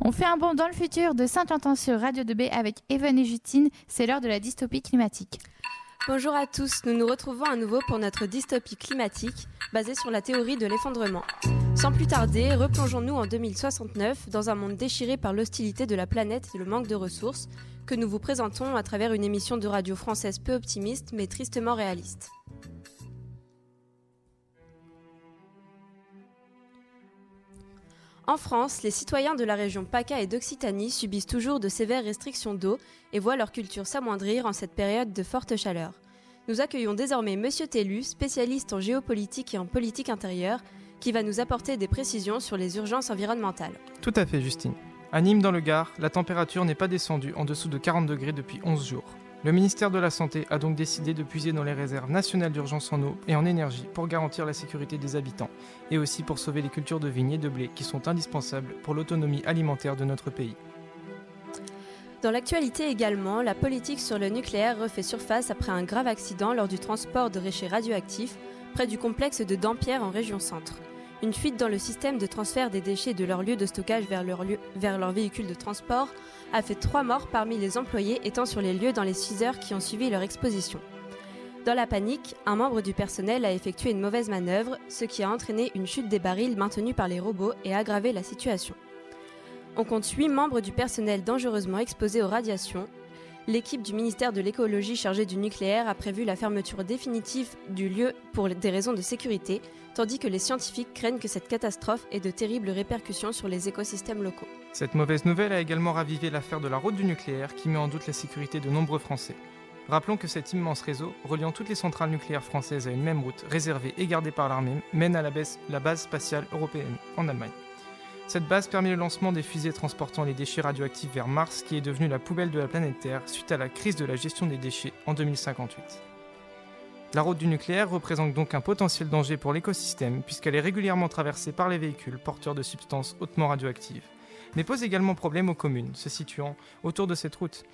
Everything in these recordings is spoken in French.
On fait un bond dans le futur de Saint-Quentin sur Radio 2B avec Evan et Justine. C'est l'heure de la dystopie climatique. Bonjour à tous, nous nous retrouvons à nouveau pour notre dystopie climatique basée sur la théorie de l'effondrement. Sans plus tarder, replongeons-nous en 2069 dans un monde déchiré par l'hostilité de la planète et le manque de ressources que nous vous présentons à travers une émission de radio française peu optimiste mais tristement réaliste. En France, les citoyens de la région PACA et d'Occitanie subissent toujours de sévères restrictions d'eau et voient leur culture s'amoindrir en cette période de forte chaleur. Nous accueillons désormais Monsieur Tellu, spécialiste en géopolitique et en politique intérieure, qui va nous apporter des précisions sur les urgences environnementales. Tout à fait, Justine. À Nîmes, dans le Gard, la température n'est pas descendue en dessous de 40 degrés depuis 11 jours. Le ministère de la Santé a donc décidé de puiser dans les réserves nationales d'urgence en eau et en énergie pour garantir la sécurité des habitants et aussi pour sauver les cultures de vignes et de blé qui sont indispensables pour l'autonomie alimentaire de notre pays. Dans l'actualité également, la politique sur le nucléaire refait surface après un grave accident lors du transport de déchets radioactifs près du complexe de Dampierre en région centre. Une fuite dans le système de transfert des déchets de leur lieu de stockage vers leur, véhicule de transport a fait trois morts parmi les employés étant sur les lieux dans les 6 heures qui ont suivi leur exposition. Dans la panique, un membre du personnel a effectué une mauvaise manœuvre, ce qui a entraîné une chute des barils maintenus par les robots et aggravé la situation. On compte 8 membres du personnel dangereusement exposés aux radiations. L'équipe du ministère de l'écologie chargée du nucléaire a prévu la fermeture définitive du lieu pour des raisons de sécurité, tandis que les scientifiques craignent que cette catastrophe ait de terribles répercussions sur les écosystèmes locaux. Cette mauvaise nouvelle a également ravivé l'affaire de la route du nucléaire qui met en doute la sécurité de nombreux Français. Rappelons que cet immense réseau, reliant toutes les centrales nucléaires françaises à une même route réservée et gardée par l'armée, mène à la, la base spatiale européenne en Allemagne. Cette base permet le lancement des fusées transportant les déchets radioactifs vers Mars, qui est devenue la poubelle de la planète Terre suite à la crise de la gestion des déchets en 2058. La route du nucléaire représente donc un potentiel danger pour l'écosystème, puisqu'elle est régulièrement traversée par les véhicules porteurs de substances hautement radioactives, mais pose également problème aux communes se situant autour de cette route.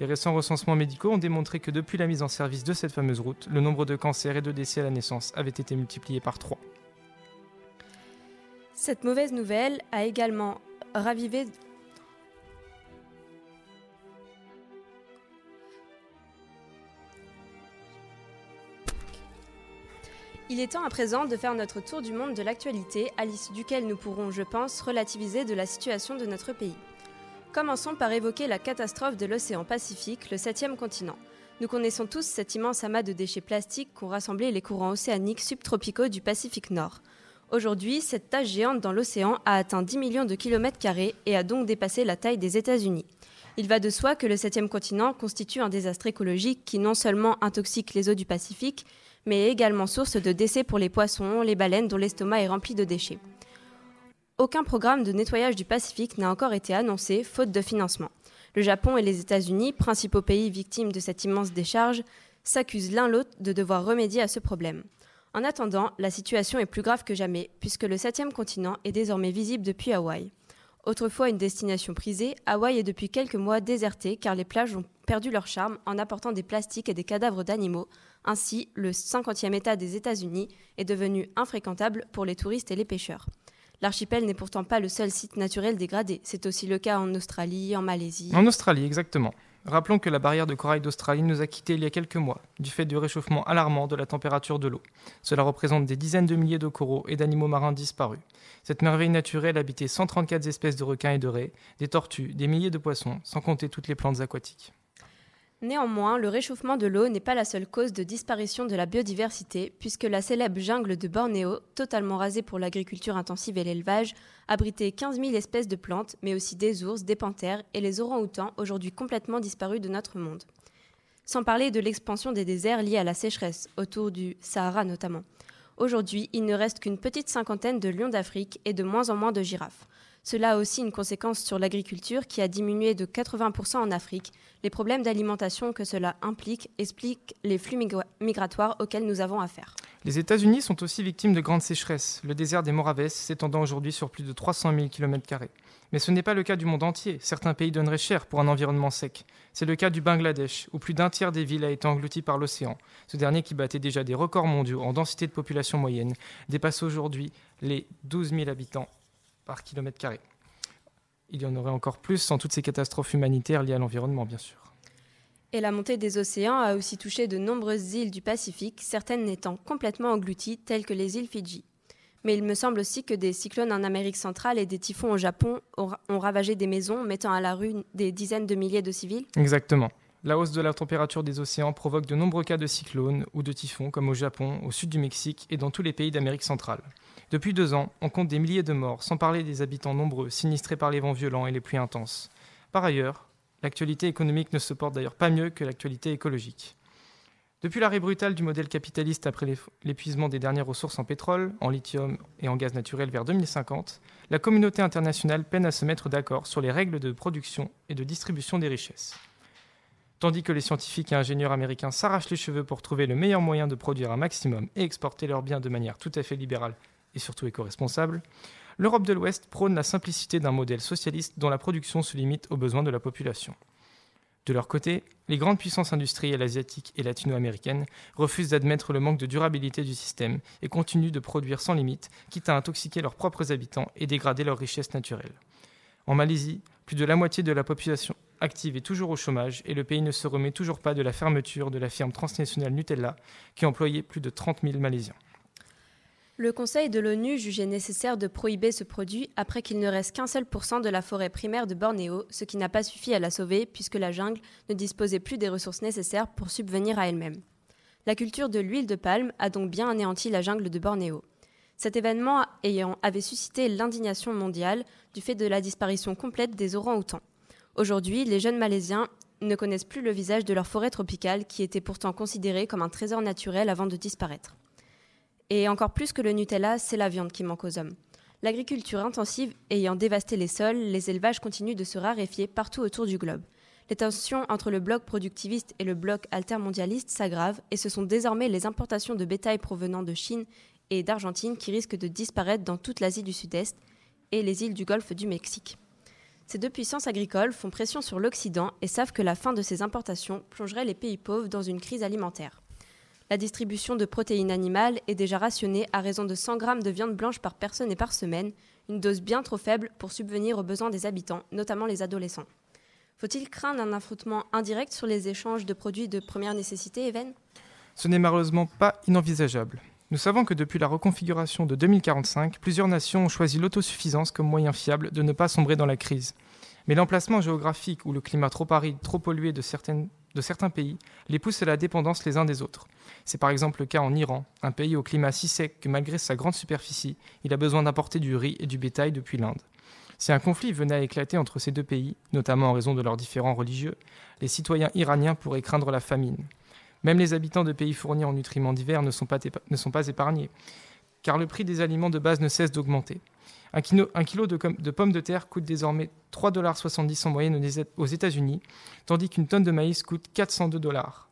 Les récents recensements médicaux ont démontré que depuis la mise en service de cette fameuse route, le nombre de cancers et de décès à la naissance avait été multiplié par 3. Cette mauvaise nouvelle a également ravivé Il est temps à présent de faire notre tour du monde de l'actualité, à l'issue duquel nous pourrons, je pense, relativiser de la situation de notre pays. Commençons par évoquer la catastrophe de l'océan Pacifique, le septième continent. Nous connaissons tous cet immense amas de déchets plastiques qu'ont rassemblé les courants océaniques subtropicaux du Pacifique Nord. Aujourd'hui, cette tâche géante dans l'océan a atteint 10 millions de kilomètres carrés et a donc dépassé la taille des États-Unis. Il va de soi que le septième continent constitue un désastre écologique qui non seulement intoxique les eaux du Pacifique, mais également source de décès pour les poissons, les baleines dont l'estomac est rempli de déchets. Aucun programme de nettoyage du Pacifique n'a encore été annoncé, faute de financement. Le Japon et les États-Unis, principaux pays victimes de cette immense décharge, s'accusent l'un l'autre de devoir remédier à ce problème. En attendant, la situation est plus grave que jamais, puisque le septième continent est désormais visible depuis Hawaï. Autrefois une destination prisée, Hawaï est depuis quelques mois désertée car les plages ont perdu leur charme en apportant des plastiques et des cadavres d'animaux, ainsi, le 50e État des États-Unis est devenu infréquentable pour les touristes et les pêcheurs. L'archipel n'est pourtant pas le seul site naturel dégradé. C'est aussi le cas en Australie, en Malaisie. En Australie, exactement. Rappelons que la barrière de corail d'Australie nous a quittés il y a quelques mois, du fait du réchauffement alarmant de la température de l'eau. Cela représente des dizaines de milliers de coraux et d'animaux marins disparus. Cette merveille naturelle habitait 134 espèces de requins et de raies, des tortues, des milliers de poissons, sans compter toutes les plantes aquatiques. Néanmoins, le réchauffement de l'eau n'est pas la seule cause de disparition de la biodiversité, puisque la célèbre jungle de Bornéo, totalement rasée pour l'agriculture intensive et l'élevage, abritait 15 000 espèces de plantes, mais aussi des ours, des panthères et les orang-outans, aujourd'hui complètement disparus de notre monde. Sans parler de l'expansion des déserts liés à la sécheresse, autour du Sahara notamment. Aujourd'hui, il ne reste qu'une petite cinquantaine de lions d'Afrique et de moins en moins de girafes. Cela a aussi une conséquence sur l'agriculture qui a diminué de 80% en Afrique. Les problèmes d'alimentation que cela implique expliquent les flux migratoires auxquels nous avons affaire. Les États-Unis sont aussi victimes de grandes sécheresses, le désert des Moraves s'étendant aujourd'hui sur plus de 300 000 km. Mais ce n'est pas le cas du monde entier. Certains pays donneraient cher pour un environnement sec. C'est le cas du Bangladesh, où plus d'un tiers des villes a été englouti par l'océan. Ce dernier, qui battait déjà des records mondiaux en densité de population moyenne, dépasse aujourd'hui les 12 000 habitants par kilomètre carré. Il y en aurait encore plus sans toutes ces catastrophes humanitaires liées à l'environnement, bien sûr. Et la montée des océans a aussi touché de nombreuses îles du Pacifique, certaines n'étant complètement englouties, telles que les îles Fidji. Mais il me semble aussi que des cyclones en Amérique centrale et des typhons au Japon ont ravagé des maisons, mettant à la rue des dizaines de milliers de civils. Exactement. La hausse de la température des océans provoque de nombreux cas de cyclones ou de typhons, comme au Japon, au sud du Mexique et dans tous les pays d'Amérique centrale. Depuis deux ans, on compte des milliers de morts, sans parler des habitants nombreux, sinistrés par les vents violents et les pluies intenses. Par ailleurs, L'actualité économique ne se porte d'ailleurs pas mieux que l'actualité écologique. Depuis l'arrêt brutal du modèle capitaliste après l'épuisement des dernières ressources en pétrole, en lithium et en gaz naturel vers 2050, la communauté internationale peine à se mettre d'accord sur les règles de production et de distribution des richesses. Tandis que les scientifiques et ingénieurs américains s'arrachent les cheveux pour trouver le meilleur moyen de produire un maximum et exporter leurs biens de manière tout à fait libérale et surtout éco-responsable, l'Europe de l'Ouest prône la simplicité d'un modèle socialiste dont la production se limite aux besoins de la population. De leur côté, les grandes puissances industrielles asiatiques et latino-américaines refusent d'admettre le manque de durabilité du système et continuent de produire sans limite, quitte à intoxiquer leurs propres habitants et dégrader leurs richesses naturelles. En Malaisie, plus de la moitié de la population active est toujours au chômage et le pays ne se remet toujours pas de la fermeture de la firme transnationale Nutella qui employait plus de 30 000 Malaisiens. Le Conseil de l'ONU jugeait nécessaire de prohiber ce produit après qu'il ne reste qu'un seul pourcent de la forêt primaire de Bornéo, ce qui n'a pas suffi à la sauver puisque la jungle ne disposait plus des ressources nécessaires pour subvenir à elle-même. La culture de l'huile de palme a donc bien anéanti la jungle de Bornéo. Cet événement ayant, avait suscité l'indignation mondiale du fait de la disparition complète des orangs-outans. Aujourd'hui, les jeunes Malaisiens ne connaissent plus le visage de leur forêt tropicale qui était pourtant considérée comme un trésor naturel avant de disparaître. Et encore plus que le Nutella, c'est la viande qui manque aux hommes. L'agriculture intensive ayant dévasté les sols, les élevages continuent de se raréfier partout autour du globe. Les tensions entre le bloc productiviste et le bloc altermondialiste s'aggravent et ce sont désormais les importations de bétail provenant de Chine et d'Argentine qui risquent de disparaître dans toute l'Asie du Sud-Est et les îles du Golfe du Mexique. Ces deux puissances agricoles font pression sur l'Occident et savent que la fin de ces importations plongerait les pays pauvres dans une crise alimentaire. La distribution de protéines animales est déjà rationnée à raison de 100 grammes de viande blanche par personne et par semaine, une dose bien trop faible pour subvenir aux besoins des habitants, notamment les adolescents. Faut-il craindre un affrontement indirect sur les échanges de produits de première nécessité, Even Ce n'est malheureusement pas inenvisageable. Nous savons que depuis la reconfiguration de 2045, plusieurs nations ont choisi l'autosuffisance comme moyen fiable de ne pas sombrer dans la crise. Mais l'emplacement géographique ou le climat trop aride, trop pollué de, de certains pays les pousse à la dépendance les uns des autres. C'est par exemple le cas en Iran, un pays au climat si sec que malgré sa grande superficie, il a besoin d'importer du riz et du bétail depuis l'Inde. Si un conflit venait à éclater entre ces deux pays, notamment en raison de leurs différends religieux, les citoyens iraniens pourraient craindre la famine. Même les habitants de pays fournis en nutriments divers ne sont pas, ne sont pas épargnés, car le prix des aliments de base ne cesse d'augmenter. Un kilo, de, de, pommes de terre coûte désormais 3,70$ en moyenne aux États-Unis, tandis qu'une tonne de maïs coûte 402 dollars.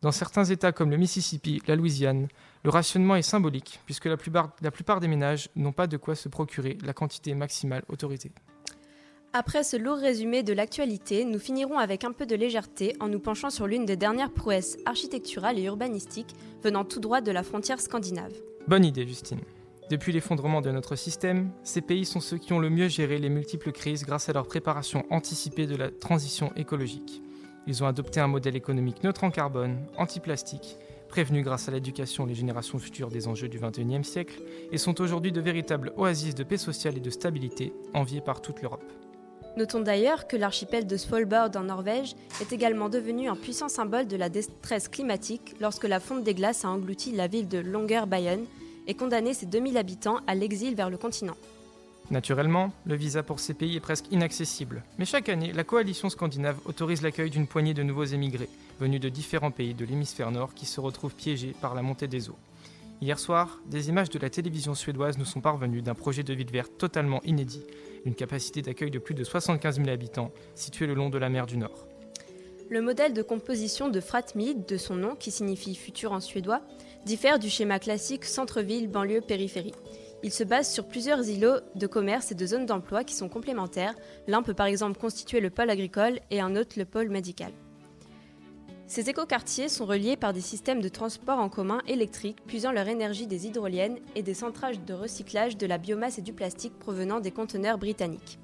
Dans certains États comme le Mississippi, la Louisiane, le rationnement est symbolique, puisque la plupart, la plupart des ménages n'ont pas de quoi se procurer la quantité maximale autorisée. Après ce lourd résumé de l'actualité, nous finirons avec un peu de légèreté en nous penchant sur l'une des dernières prouesses architecturales et urbanistiques venant tout droit de la frontière scandinave. Bonne idée, Justine. Depuis l'effondrement de notre système, ces pays sont ceux qui ont le mieux géré les multiples crises grâce à leur préparation anticipée de la transition écologique. Ils ont adopté un modèle économique neutre en carbone, anti-plastique, prévenu grâce à l'éducation les générations futures des enjeux du XXIe siècle, et sont aujourd'hui de véritables oasis de paix sociale et de stabilité, enviées par toute l'Europe. Notons d'ailleurs que l'archipel de Svalbard en Norvège est également devenu un puissant symbole de la détresse climatique lorsque la fonte des glaces a englouti la ville de Longyearbyen et condamné ses 2000 habitants à l'exil vers le continent. Naturellement, le visa pour ces pays est presque inaccessible, mais chaque année, la coalition scandinave autorise l'accueil d'une poignée de nouveaux émigrés, venus de différents pays de l'hémisphère nord qui se retrouvent piégés par la montée des eaux. Hier soir, des images de la télévision suédoise nous sont parvenues d'un projet de ville verte totalement inédit, une capacité d'accueil de plus de 75 000 habitants, situé le long de la mer du Nord. Le modèle de composition de Fratmid, de son nom qui signifie futur en suédois, diffère du schéma classique centre-ville, banlieue, périphérie. Il se base sur plusieurs îlots de commerce et de zones d'emploi qui sont complémentaires. L'un peut par exemple constituer le pôle agricole et un autre le pôle médical. Ces écoquartiers sont reliés par des systèmes de transport en commun électriques puisant leur énergie des hydroliennes et des centrales de recyclage de la biomasse et du plastique provenant des conteneurs britanniques.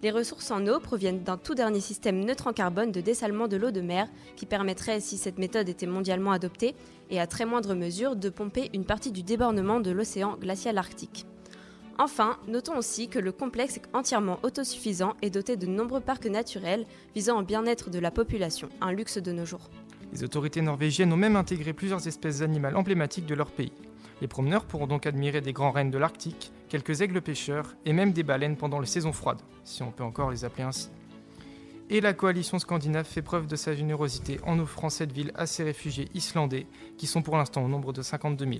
Les ressources en eau proviennent d'un tout dernier système neutre en carbone de dessalement de l'eau de mer qui permettrait, si cette méthode était mondialement adoptée, et à très moindre mesure, de pomper une partie du débordement de l'océan glacial arctique. Enfin, notons aussi que le complexe est entièrement autosuffisant et doté de nombreux parcs naturels visant au bien-être de la population, un luxe de nos jours. Les autorités norvégiennes ont même intégré plusieurs espèces animales emblématiques de leur pays. Les promeneurs pourront donc admirer des grands rennes de l'Arctique, quelques aigles pêcheurs et même des baleines pendant les saisons froides, si on peut encore les appeler ainsi. Et la coalition scandinave fait preuve de sa générosité en offrant cette ville à ses réfugiés islandais, qui sont pour l'instant au nombre de 52 000.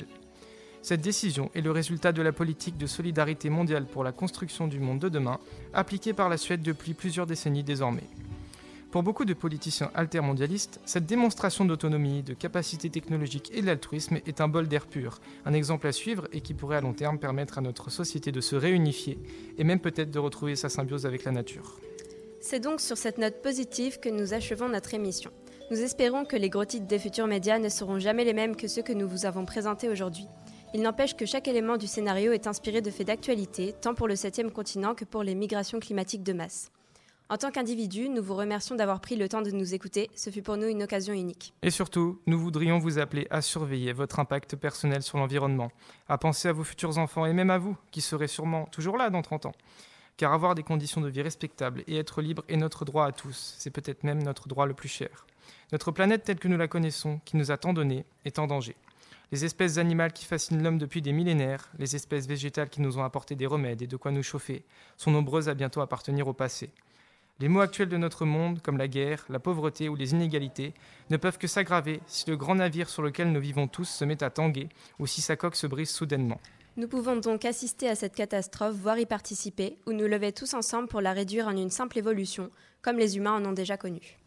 Cette décision est le résultat de la politique de solidarité mondiale pour la construction du monde de demain, appliquée par la Suède depuis plusieurs décennies désormais. Pour beaucoup de politiciens altermondialistes, cette démonstration d'autonomie, de capacité technologique et d'altruisme est un bol d'air pur, un exemple à suivre et qui pourrait à long terme permettre à notre société de se réunifier et même peut-être de retrouver sa symbiose avec la nature. C'est donc sur cette note positive que nous achevons notre émission. Nous espérons que les gros titres des futurs médias ne seront jamais les mêmes que ceux que nous vous avons présentés aujourd'hui. Il n'empêche que chaque élément du scénario est inspiré de faits d'actualité, tant pour le septième continent que pour les migrations climatiques de masse. En tant qu'individu, nous vous remercions d'avoir pris le temps de nous écouter. Ce fut pour nous une occasion unique. Et surtout, nous voudrions vous appeler à surveiller votre impact personnel sur l'environnement, à penser à vos futurs enfants et même à vous, qui serez sûrement toujours là dans 30 ans. Car avoir des conditions de vie respectables et être libre est notre droit à tous. C'est peut-être même notre droit le plus cher. Notre planète telle que nous la connaissons, qui nous a tant donné, est en danger. Les espèces animales qui fascinent l'homme depuis des millénaires, les espèces végétales qui nous ont apporté des remèdes et de quoi nous chauffer, sont nombreuses à bientôt appartenir au passé. Les maux actuels de notre monde, comme la guerre, la pauvreté ou les inégalités, ne peuvent que s'aggraver si le grand navire sur lequel nous vivons tous se met à tanguer ou si sa coque se brise soudainement. Nous pouvons donc assister à cette catastrophe, voire y participer, ou nous lever tous ensemble pour la réduire en une simple évolution, comme les humains en ont déjà connu.